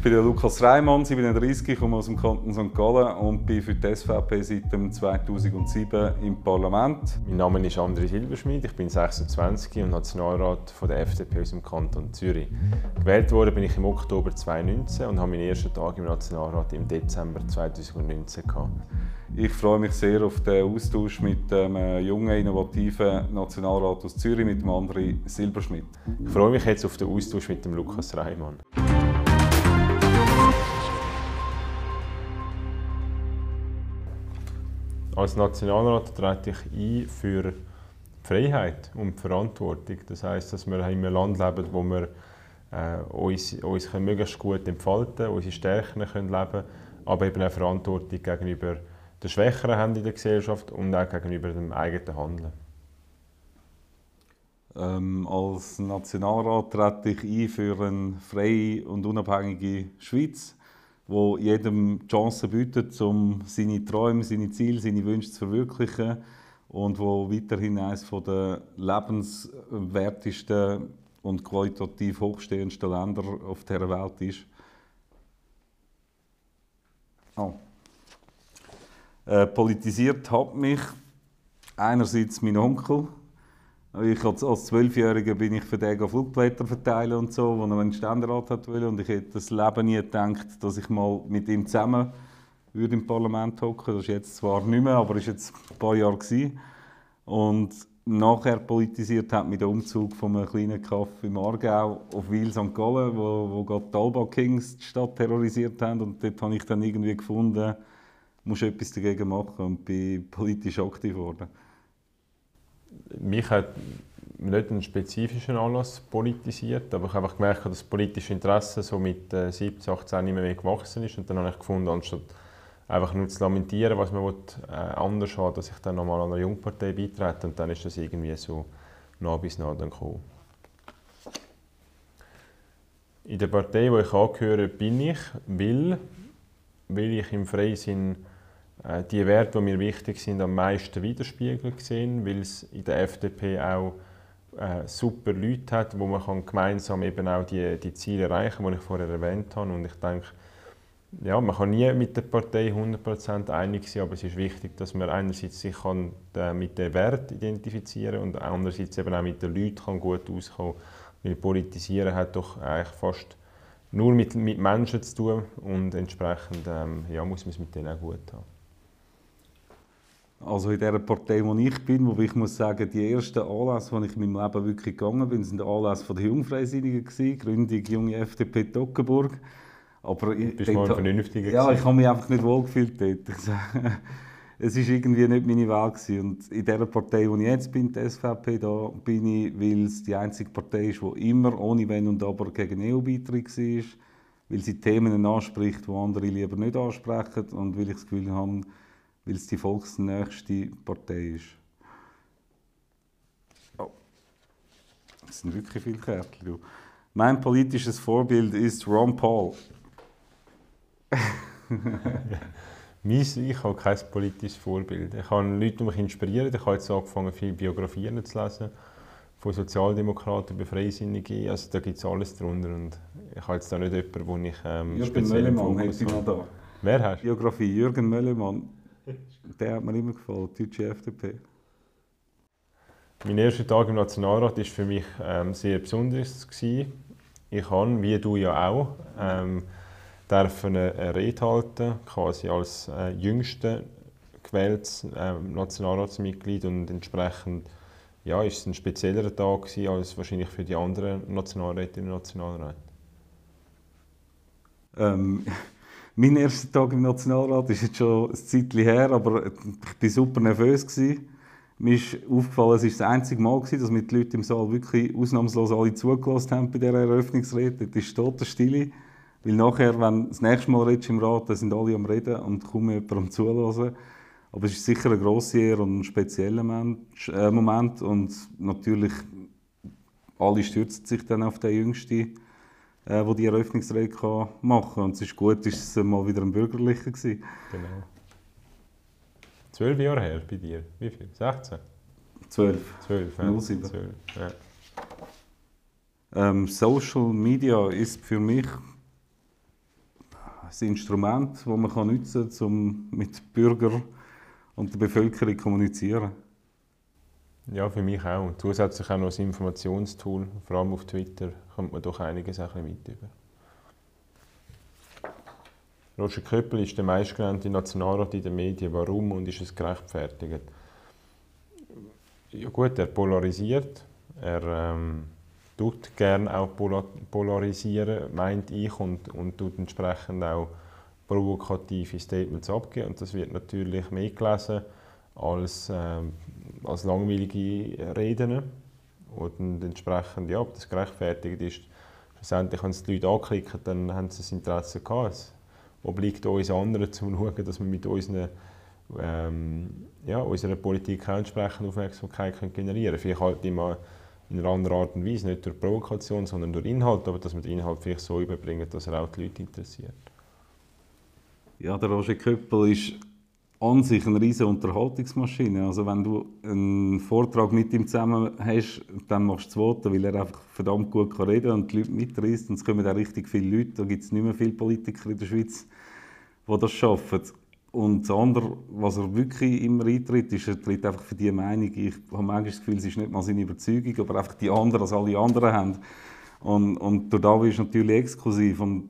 Ich bin der Lukas Reimann, 37, komme aus dem Kanton St. Gallen und bin für die SVP seit 2007 im Parlament. Mein Name ist André Silberschmidt, ich bin 26 und Nationalrat von der FDP aus dem Kanton Zürich. Gewählt worden bin ich im Oktober 2019 und habe meinen ersten Tag im Nationalrat im Dezember 2019 gehabt. Ich freue mich sehr auf den Austausch mit dem jungen, innovativen Nationalrat aus Zürich, mit dem André Silberschmidt. Ich freue mich jetzt auf den Austausch mit dem Lukas Reimann. Als Nationalrat trete ich ein für Freiheit und Verantwortung. Das heißt, dass wir in einem Land leben, wo wir äh, uns, uns können möglichst gut entfalten unsere Stärken können leben aber eben auch Verantwortung gegenüber den Schwächeren haben in der Gesellschaft und auch gegenüber dem eigenen Handeln. Ähm, als Nationalrat trete ich ein für eine freie und unabhängige Schweiz wo jedem die Chance bietet, um seine Träume, seine Ziele, seine Wünsche zu verwirklichen und wo weiterhin eines der lebenswertesten und qualitativ hochstehendsten Länder auf der Welt ist. Oh. Äh, politisiert hat mich einerseits mein Onkel, ich als, als Zwölfjähriger bin ich für den Flugblätter verteilen und so, wo er einen Ständerat hat wollen. Und ich hätte das Leben nie gedacht, dass ich mal mit ihm zusammen würde im Parlament hocken. Das ist jetzt zwar nicht mehr, aber ist jetzt ein paar Jahre gewesen. Und nachher politisiert hat mit dem Umzug von einem kleinen Kaff im Aargau auf Wil St. Gallen, wo, wo gerade die Alba Kings die Stadt terrorisiert haben. Und dort habe ich dann irgendwie gefunden, muss etwas dagegen machen und bin politisch aktiv geworden mich hat nicht einen spezifischen Anlass politisiert, aber ich habe einfach gemerkt, dass das politische Interesse so mit äh, 17, 18 nicht mehr gewachsen ist. Und dann habe ich gefunden, anstatt einfach nur zu lamentieren, was man will, äh, anders hat, dass ich dann nochmal an eine Jungpartei beitrete. Und dann ist das irgendwie so nah bis nah dann gekommen. In der Partei, wo ich angehöre, bin ich, weil, weil ich im Freisinn die Werte, die mir wichtig sind, am meisten widerspiegelt sehen, weil es in der FDP auch äh, super Leute hat, wo man kann gemeinsam eben auch die, die Ziele erreichen kann, die ich vorher erwähnt habe. Und ich denke, ja, man kann nie mit der Partei 100% einig sein, aber es ist wichtig, dass man einerseits sich kann, äh, mit den Werten identifizieren und andererseits eben auch mit den Leuten kann gut auskommen Weil Politisieren hat doch eigentlich fast nur mit, mit Menschen zu tun und entsprechend ähm, ja, muss man es mit denen auch gut haben. Also in der Partei, wo ich bin, wo ich muss sagen, die ersten Anlässe, wo ich in meinem Leben wirklich gegangen bin, sind Anlässe von der Jungfreisinnigen gewesen, Gründung Junge FDP Toggenburg. Aber ich, Bist mal vernünftiger Ja, ich habe mich einfach nicht wohlgefühlt dort. es war irgendwie nicht meine Wahl gewesen. Und in der Partei, wo ich jetzt bin, die SVP, da bin ich, weil es die einzige Partei ist, die immer ohne Wenn und Aber gegen EU-Beitritt war, weil sie Themen anspricht, die andere lieber nicht ansprechen und weil ich das Gefühl habe, weil es die volksnächste Partei ist. Oh. Das sind wirklich viele Kärtchen. Mein politisches Vorbild ist Ron Paul. ich habe kein politisches Vorbild. Ich habe Leute, die mich inspirieren. Ich habe jetzt angefangen, viele Biografien zu lesen. Von Sozialdemokraten über Freisinnige. Also da gibt es alles drunter. Und ich habe jetzt da nicht jemanden, wo ich ähm, Jürgen Möllemann hätte ich noch da. Wer hast du? Biografie Jürgen Möllemann. Der hat mir immer gefallen, die deutsche FDP. Mein erster Tag im Nationalrat war für mich ähm, sehr besonders. Gewesen. Ich habe, wie du ja auch, ähm, eine, eine Rede halten, quasi als äh, jüngste gewähltes äh, Nationalratsmitglied und entsprechend ja, ist es ein speziellerer Tag gewesen, als wahrscheinlich für die anderen Nationalrätinnen und Nationalräte. Ähm, mein erster Tag im Nationalrat ist jetzt schon ein Zeitchen her, aber ich war super nervös. Gewesen. Mir ist aufgefallen, es war das einzige Mal, gewesen, dass wir die Leute im Saal wirklich ausnahmslos alle zugelassen haben bei dieser Eröffnungsrede. Das ist total Stille. Weil nachher, wenn das nächste Mal redest im Rat, dann sind alle am Reden und kaum jemand am Zuhören. Aber es ist sicher eine grosse Ehre und ein spezieller äh, Moment. Und natürlich, alle stürzen sich dann auf den Jüngsten äh, wo die Eröffnungsrede machen kann. Und es ist gut, ist es mal wieder ein Bürgerlicher gewesen. Genau. Zwölf Jahre her bei dir. Wie viel? 16? Zwölf. Zwölf, ja. 07. 12, ja. Ähm, Social Media ist für mich ein Instrument, das man kann nutzen kann, um mit Bürgern und der Bevölkerung zu kommunizieren. Ja, für mich auch. Zusätzlich auch noch ein Informationstool, vor allem auf Twitter, kommt man doch einiges auch mit über. Roger Köppel ist der meistgenannte Nationalrat in den Medien. Warum und ist es gerechtfertigt? Ja gut, er polarisiert. Er ähm, tut gerne auch polarisieren, meint ich, und, und tut entsprechend auch provokative Statements abgeben. Und das wird natürlich mehr gelesen als, ähm, als langweilige Reden. Und entsprechend, ja, ob das gerechtfertigt ist, schlussendlich, wenn es die Leute anklicken, dann haben sie das Interesse gehabt. Es obliegt uns anderen, zu schauen, dass wir mit unseren, ähm, ja, unserer Politik auch entsprechend Aufmerksamkeit können generieren können. Vielleicht halt immer in einer anderen Art und Weise, nicht durch Provokation, sondern durch Inhalt, aber dass wir den Inhalt vielleicht so überbringen, dass er auch die Leute interessiert. Ja, der Roger Köppel ist an sich eine riesige Unterhaltungsmaschine. Also wenn du einen Vortrag mit ihm zusammen hast, dann machst du das Voten, weil er einfach verdammt gut kann reden und die Leute mitreißt. Und es kommen auch richtig viele Leute. Da gibt es nicht mehr viele Politiker in der Schweiz, die das schaffen. Und das andere, was er wirklich immer eintritt, ist, er tritt einfach für die Meinung. Ich habe manchmal das Gefühl, es ist nicht mal seine Überzeugung, aber einfach die anderen, als alle anderen haben. Und, und das ist natürlich exklusiv. Und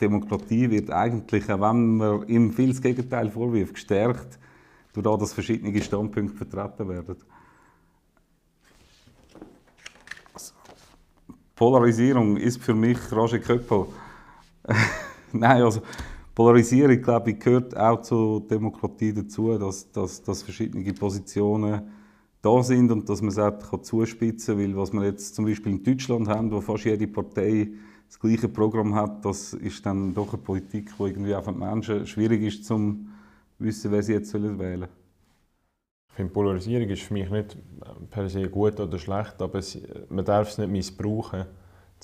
Demokratie wird eigentlich, auch wenn man ihm viel das Gegenteil vorwirft, gestärkt, dadurch, dass verschiedene Standpunkte vertreten werden. Polarisierung ist für mich Roger Köppel. Nein, also Polarisierung, glaube ich, gehört auch zur Demokratie dazu, dass, dass, dass verschiedene Positionen da sind und dass man es auch zuspitzen kann. Weil was wir jetzt zum Beispiel in Deutschland haben, wo fast jede Partei das gleiche Programm hat, das ist dann doch eine Politik, die irgendwie auch für die Menschen schwierig ist, zu wissen, wer sie jetzt wählen sollen. Ich finde, Polarisierung ist für mich nicht per se gut oder schlecht, aber es, man darf es nicht missbrauchen,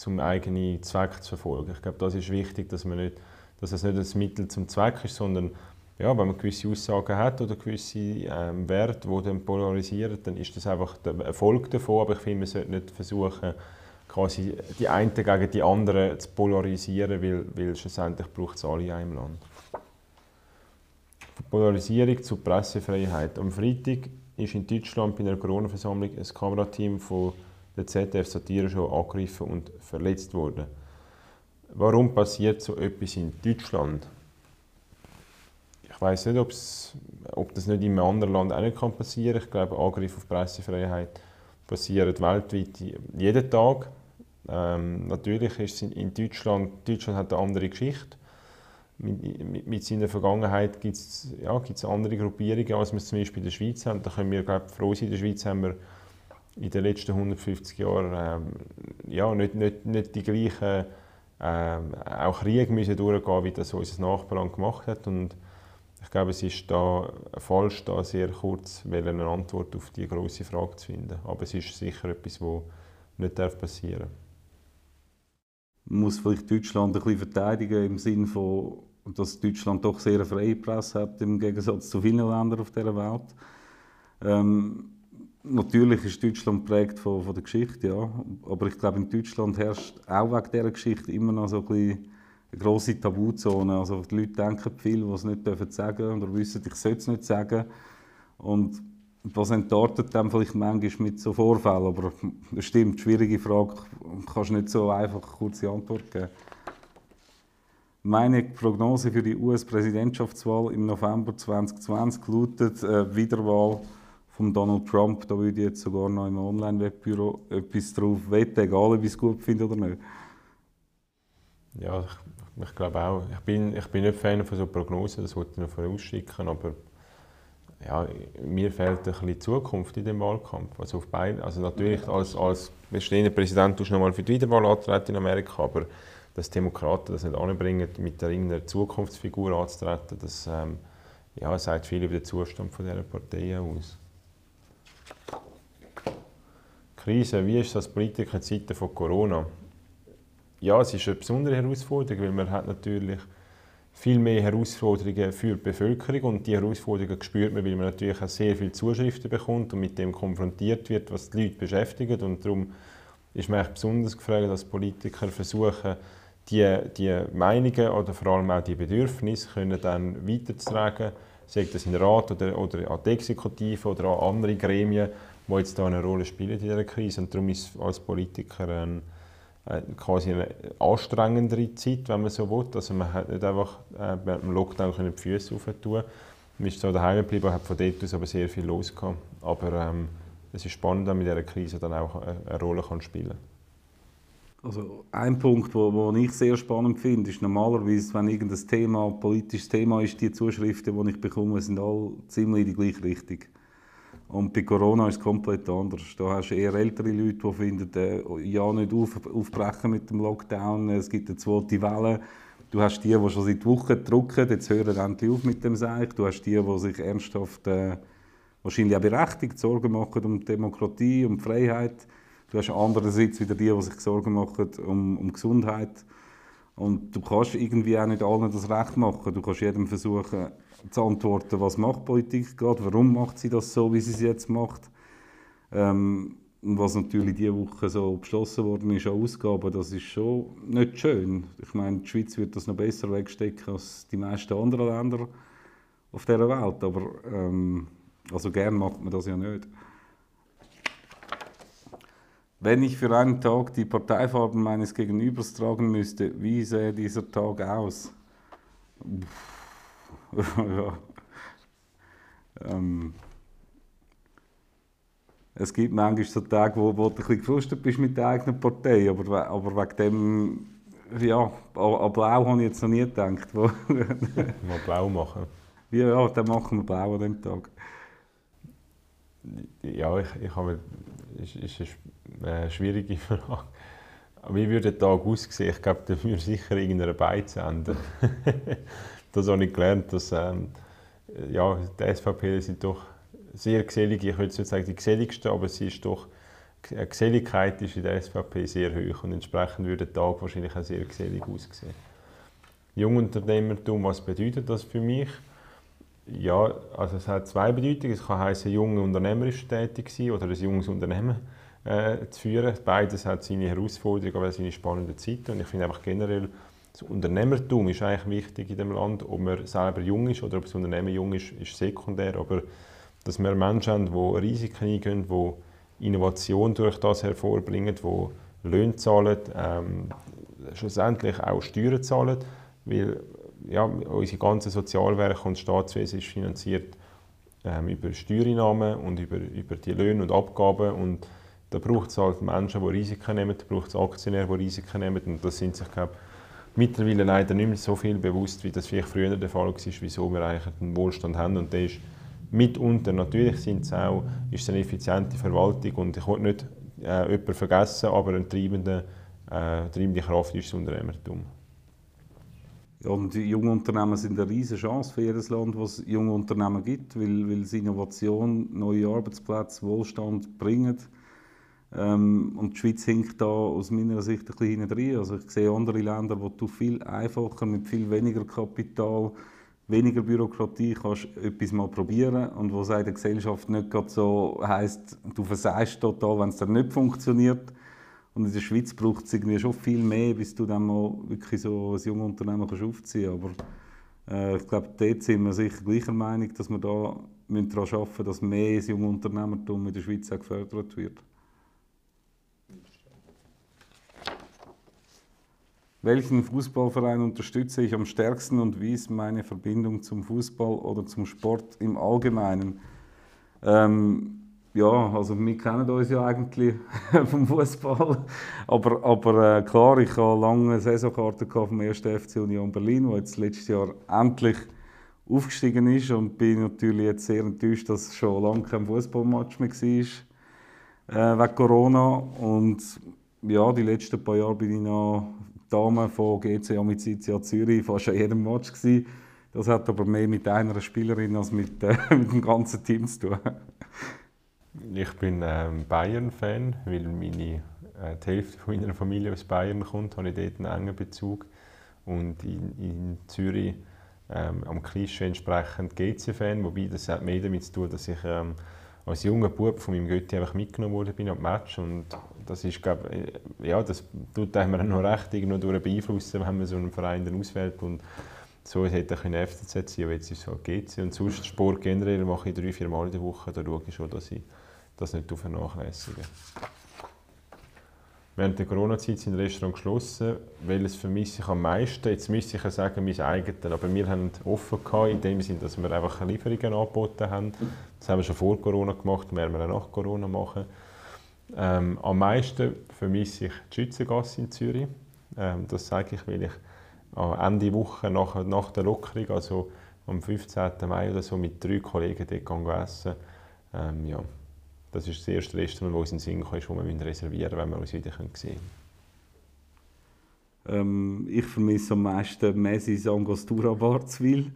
um eigenen Zweck zu verfolgen. Ich glaube, das ist wichtig, dass, man nicht, dass es nicht ein Mittel zum Zweck ist, sondern ja, wenn man gewisse Aussagen hat oder gewisse ähm, Werte, die dann polarisieren, dann ist das einfach der Erfolg davon. Aber ich finde, man sollte nicht versuchen, quasi die einen gegen die anderen zu polarisieren, weil, weil schlussendlich braucht es alle in einem Land. Von Polarisierung zur Pressefreiheit. Am Freitag ist in Deutschland bei einer Corona-Versammlung ein Kamerateam von der ZDF Satire schon angegriffen und verletzt worden. Warum passiert so etwas in Deutschland? Ich weiß nicht, ob das nicht in einem anderen Land auch nicht passieren kann. Ich glaube, Angriffe auf Pressefreiheit passieren weltweit jeden Tag. Ähm, natürlich ist es in Deutschland, Deutschland hat eine andere Geschichte. Mit, mit, mit seiner Vergangenheit gibt es ja, andere Gruppierungen, als wir es zum Beispiel in der Schweiz haben. Da können wir glaub, froh sein, in der Schweiz haben wir in den letzten 150 Jahren ähm, ja, nicht, nicht, nicht die gleichen ähm, auch Kriege müssen durchgehen, wie das unser Nachbarland gemacht hat. Und ich glaube, es ist da falsch, da sehr kurz eine Antwort auf die große Frage zu finden. Aber es ist sicher etwas, das nicht passieren darf muss vielleicht Deutschland ein bisschen verteidigen im Sinne von, dass Deutschland doch sehr eine freie Presse hat im Gegensatz zu vielen Ländern auf dieser Welt. Ähm, natürlich ist Deutschland prägt von, von der Geschichte, ja. aber ich glaube, in Deutschland herrscht auch wegen dieser Geschichte immer noch so ein bisschen eine grosse Tabuzone. Also die Leute denken viel, was sie nicht sagen dürfen oder wissen, ich sollte es nicht sagen. Und was entartet dann vielleicht manchmal mit so Vorfällen, aber das stimmt, schwierige Frage, kannst du nicht so einfach eine kurze Antwort geben. Meine Prognose für die US-Präsidentschaftswahl im November 2020 lautet äh, Wiederwahl von Donald Trump. Da würde ich jetzt sogar noch im Online-Webbüro etwas drauf wetten, egal ob ich es gut finde oder nicht. Ja, ich, ich glaube auch. Ich bin, ich bin nicht Fan von so Prognosen, das wollte ich noch vorausschicken, aber ja, mir fehlt ein bisschen Zukunft in dem Wahlkampf. Also, auf beiden, also natürlich als, als bestehender Präsident tust du nochmal für die Wiederwahl antreten in Amerika, aber dass Demokraten das nicht anbringen, mit einer Zukunftsfigur anzutreten, das ähm, ja, sagt viel über den Zustand von dieser Partei aus. Krise, wie ist das Politiker in Zeiten von Corona? Ja, es ist eine besondere Herausforderung, weil man hat natürlich viel mehr Herausforderungen für die Bevölkerung. Und die Herausforderungen spürt man, weil man natürlich auch sehr viele Zuschriften bekommt und mit dem konfrontiert wird, was die Leute beschäftigt und darum ist man besonders gefragt, dass Politiker versuchen, die, die Meinungen oder vor allem auch die Bedürfnisse können dann weiterzutragen, sei das in den Rat oder, oder an die Exekutive oder an andere Gremien, die jetzt da eine Rolle spielen in dieser Krise. Und darum ist es als Politiker ein, quasi eine anstrengendere Zeit, wenn man so will. Also man hat nicht einfach äh, beim Lockdown können die Füße aufentun. Man ist so daheim geblieben, hat von dort aus aber sehr viel los gehabt. Aber ähm, es ist spannend, dass man in dieser Krise dann auch eine, eine Rolle kann spielen. Also ein Punkt, wo ich sehr spannend finde, ist normalerweise, wenn irgendein Thema, politisches Thema ist, die Zuschriften, die ich bekomme, sind alle ziemlich in die gleiche Richtung. Und bei Corona ist es komplett anders. Da hast du eher ältere Leute, die finden, äh, ja, nicht auf, aufbrechen mit dem Lockdown, es gibt eine zweite Welle. Du hast die, die schon seit Wochen drucken, jetzt hören endlich auf mit dem Seich. Du hast die, die sich ernsthaft, äh, wahrscheinlich auch berechtigt, Sorgen machen um Demokratie, um Freiheit Du hast andererseits wieder die, die sich Sorgen machen um, um Gesundheit. Und du kannst irgendwie auch nicht allen das Recht machen. Du kannst jedem versuchen zu antworten, was macht Politik gerade, warum macht sie das so, wie sie es jetzt macht. Ähm, was natürlich diese Woche so beschlossen worden ist an Ausgaben, das ist schon nicht schön. Ich meine, die Schweiz wird das noch besser wegstecken als die meisten anderen Länder auf dieser Welt. Aber ähm, also gern macht man das ja nicht. Wenn ich für einen Tag die Parteifarben meines Gegenübers tragen müsste, wie sähe dieser Tag aus? ja. ähm. Es gibt manchmal so Tage, wo, wo du ein bisschen gefrustet bist mit der eigenen Partei, aber, aber wegen dem, ja, an Blau habe ich jetzt noch nie gedacht. Mal blau machen. Ja, dann machen wir blau an dem Tag. Ja, ich, ich habe ist, ist eine schwierige Frage. Wie würde der Tag aussehen? Ich glaube, da würde sicher irgendeine Beiz enden. das habe ich gelernt, dass ähm, ja, die SVP sind doch sehr gesellig. Ich würde nicht sagen die geselligsten, aber sie ist doch, die Geselligkeit ist in der SVP sehr hoch und entsprechend würde der Tag wahrscheinlich auch sehr gesellig aussehen. Jungunternehmertum, was bedeutet das für mich? Ja, also es hat zwei Bedeutungen. Es kann heißen, junge unternehmerisch tätig sein oder ein junges Unternehmen äh, zu führen. Beides hat seine Herausforderungen, aber seine spannenden Zeiten. Und ich finde einfach generell, das Unternehmertum ist eigentlich wichtig in dem Land. Ob man selber jung ist oder ob das Unternehmen jung ist, ist sekundär. Aber dass wir Menschen haben, die Risiken eingehen, die Innovation durch das hervorbringen, die Löhne zahlen, ähm, schlussendlich auch Steuern zahlen, weil ja, unsere ganze Sozialwerke und Staatswesen ist finanziert ähm, über Steuereinnahmen und über, über die Löhne und Abgaben. Und da braucht es halt Menschen, die Risiken nehmen, da braucht es Aktionäre, die Risiken nehmen. Und das sind sich glaube mittlerweile leider nicht mehr so viel bewusst, wie das vielleicht früher der Fall war, wieso wir eigentlich einen Wohlstand haben. Und der ist mitunter, natürlich sind auch, ist es eine effiziente Verwaltung. Und ich will nicht äh, jemanden vergessen, aber eine treibende, äh, treibende Kraft ist das Unternehmertum. Und junge Unternehmen sind eine riesige Chance für jedes Land, wo es junge Unternehmen gibt, weil, weil sie Innovation, neue Arbeitsplätze, Wohlstand bringen. Ähm, und die Schweiz hinkt da aus meiner Sicht ein bisschen hinten Also ich sehe andere Länder, wo du viel einfacher, mit viel weniger Kapital, weniger Bürokratie kannst etwas mal probieren. Und wo es der Gesellschaft nicht so heisst, du versagst total, wenn es dann nicht funktioniert und in der Schweiz braucht es irgendwie schon viel mehr, bis du dann mal wirklich so ein junges Unternehmen kannst aufziehen kannst. Aber äh, ich glaube, dort sind wir sicher gleicher Meinung, dass wir da daran arbeiten müssen, dass mehr das junge Unternehmertum in der Schweiz auch gefördert wird. Welchen Fußballverein unterstütze ich am stärksten und wie ist meine Verbindung zum Fußball oder zum Sport im Allgemeinen? Ähm, ja, also wir kennen uns ja eigentlich vom Fußball, aber, aber äh, klar, ich habe lange Saisonkarte vom 1. FC Union Berlin, wo jetzt letztes Jahr endlich aufgestiegen ist und bin natürlich jetzt sehr enttäuscht, dass schon lange kein Fußballmatch mehr war äh, wegen Corona und ja, die letzten paar Jahre bin ich noch Dame von GC Amicizia Zürich fast an jedem Match gewesen. Das hat aber mehr mit einer Spielerin als mit, äh, mit dem ganzen Team zu tun. Ich bin ähm, Bayern-Fan, weil meine, äh, die Hälfte meiner Familie aus Bayern kommt, habe ich dort einen engen Bezug. Und in, in Zürich ähm, am Klischee entsprechend GC-Fan, wobei das hat mehr damit zu tun, dass ich ähm, als junger Bub von meinem Götti einfach mitgenommen wurde bin am Match und das ist, glaub, ja, das tut einem noch recht irgendwo durch beeinflussen, wenn man so einen Verein dann auswählt und so hätte ich eine FCZ sein, aber jetzt ist es halt GC. Und sonst Sport generell mache ich drei, vier Mal in der Woche, da schaue ich schon, dass ich das nicht vernachlässige. Während der Corona-Zeit sind Restaurants geschlossen. Welches vermisse ich am meisten? Jetzt müsste ich ja sagen, mein eigenes. Aber wir haben offen gehabt, in dem Sinne, dass wir einfach Lieferungen angeboten haben. Das haben wir schon vor Corona gemacht, werden wir auch nach Corona machen. Ähm, am meisten vermisse ich die Schützengasse in Zürich. Ähm, das sage ich, weil ich Ende Woche nach, nach der Lockerung, also am 15. Mai oder so, mit drei Kollegen dort essen. Ähm, ja, das ist das erste Restaurant, das uns in den Sinn kam, das wir reservieren müssen, wenn wir uns wieder sehen können. Ähm, ich vermisse am meisten Messis Angostura Barzwil.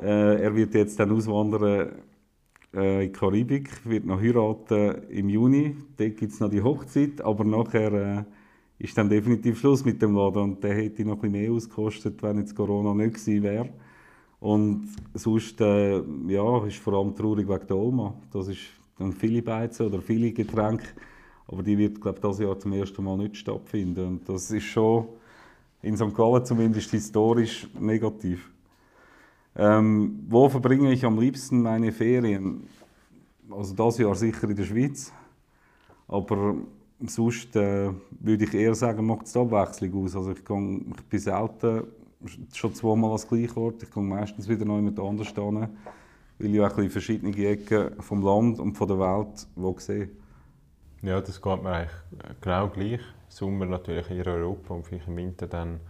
Äh, er wird jetzt dann auswandern äh, in die Karibik, wird noch heiraten im Juni. Dort gibt es noch die Hochzeit, aber nachher äh, ist dann definitiv Schluss mit dem Laden. Und der hätte noch ein mehr ausgekostet, wenn jetzt Corona nicht gewesen wäre. Und sonst äh, ja, ist vor allem traurig wegen der Oma. Das ist dann viele Beizen oder viele Getränke. Aber die wird, glaube ich, dieses Jahr zum ersten Mal nicht stattfinden. Und das ist schon in St. Gallen zumindest historisch negativ. Ähm, wo verbringe ich am liebsten meine Ferien? Also das Jahr sicher in der Schweiz. Aber sonst äh, würde ich eher sagen, macht es Abwechslung aus. Also ich, gehe, ich bin selten schon zweimal als gleichen Ort. Ich gehe meistens wieder noch jemand anders hin weil ich auch verschiedene Ecken vom Land und von der Welt sehe. Ja, das geht mir eigentlich genau gleich. Sommer natürlich in Europa und vielleicht im Winter dann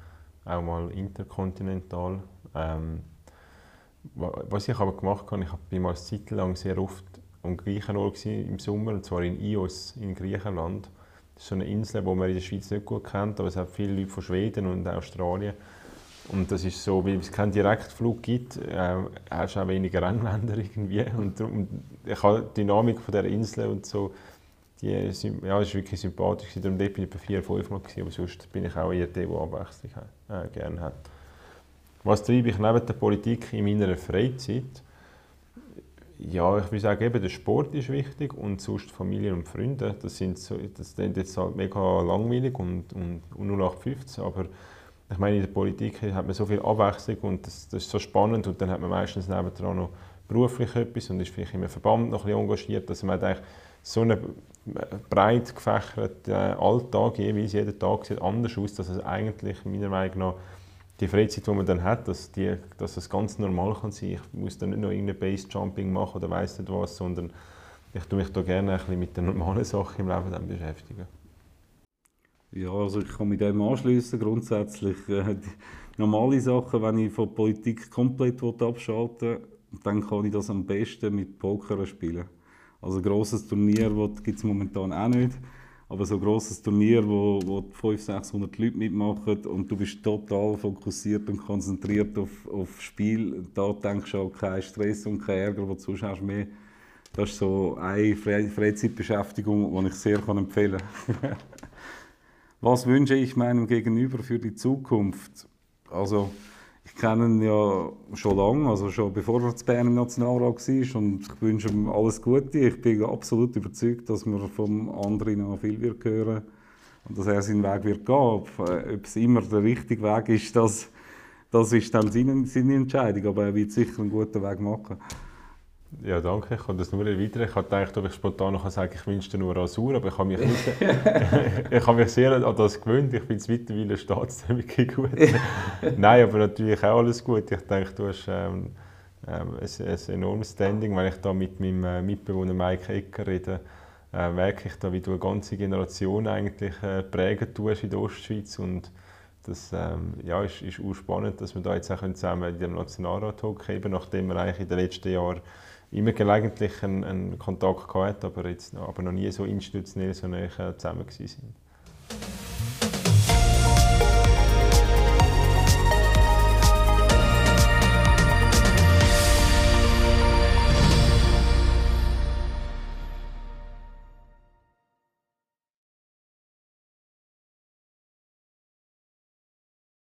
auch mal interkontinental. Ähm, was ich aber gemacht habe, ich war mal eine Zeit lang sehr oft am gleichen Ort im Sommer, und zwar in Ios in Griechenland. Das ist so eine Insel, die man in der Schweiz nicht gut kennt, aber es hat viele Leute von Schweden und Australien. Und das ist so, weil es keinen Direktflug gibt, äh, hast du auch weniger Engländer irgendwie. Und, und ich habe die Dynamik von der Insel und so, die ja, ist wirklich sympathisch. Darum bin ich bei vier, fünf Mal gewesen, aber sonst bin ich auch eher der, der Abwechslung äh, gerne hat. Was treibe ich neben der Politik in meiner Freizeit? Ja, ich würde sagen, eben, der Sport ist wichtig und sonst Familie und Freunde. Das sind so, das klingt jetzt halt mega langweilig und, und, und 0815, aber ich meine, in der Politik hat man so viel Abwechslung und das, das ist so spannend und dann hat man meistens nebendran noch beruflich etwas und ist vielleicht im Verband noch ein bisschen engagiert. Also man eigentlich so einen breit gefächerten Alltag, jeweils jeden Tag sieht anders aus, dass es eigentlich meiner Meinung nach die Freizeit, die man dann hat, dass, die, dass das ganz normal kann sein. Ich muss dann nicht noch irgendein Base-Jumping machen oder weiss nicht was, sondern ich tue mich da gerne ein bisschen mit den normalen Sachen im Leben dann beschäftigen. Ja, also ich kann mit dem anschließen. Grundsätzlich äh, normale Sachen, wenn ich von Politik komplett abschalten will, dann kann ich das am besten mit Poker spielen. Also ein grosses Turnier gibt es momentan auch nicht. Aber so ein grosses Turnier, wo, wo 500, 600 Leute mitmachen und du bist total fokussiert und konzentriert auf, auf Spiel, da denkst du auch keinen Stress und keinen Ärger, wo du sonst hast mehr. Das ist so eine Freizeitbeschäftigung, die ich sehr empfehlen kann. Was wünsche ich meinem Gegenüber für die Zukunft? Also, ich kenne ihn ja schon lange, also schon bevor er zu Bern im Nationalrat war und ich wünsche ihm alles Gute. Ich bin absolut überzeugt, dass wir vom anderen noch viel wird hören und dass er seinen Weg wird gehen. Ob, äh, ob es immer der richtige Weg ist, das, das ist dann seine, seine Entscheidung, aber er wird sicher einen guten Weg machen. Ja, danke. Ich kann das nur erweitern. Ich habe gedacht, ob ich spontan noch sagen ich wünsche dir nur Rasur, aber ich habe mich, nicht, ich habe mich sehr an das gewöhnt. Ich finde es mittlerweile staatsdämmig gut. Nein, aber natürlich auch alles gut. Ich denke, du hast ähm, ähm, ein, ein enormes Standing. Wenn ich da mit meinem äh, Mitbewohner Mike Ecker rede, äh, merke ich da, wie du eine ganze Generation eigentlich äh, prägen tust in der Ostschweiz. Und das ähm, ja, ist, ist auch spannend, dass wir da jetzt auch zusammen in dem Nationalrat hocken, nachdem wir eigentlich in den letzten Jahren immer gelegentlich einen, einen Kontakt gehabt, aber, jetzt, aber noch nie so institutionell so nah zusammen waren.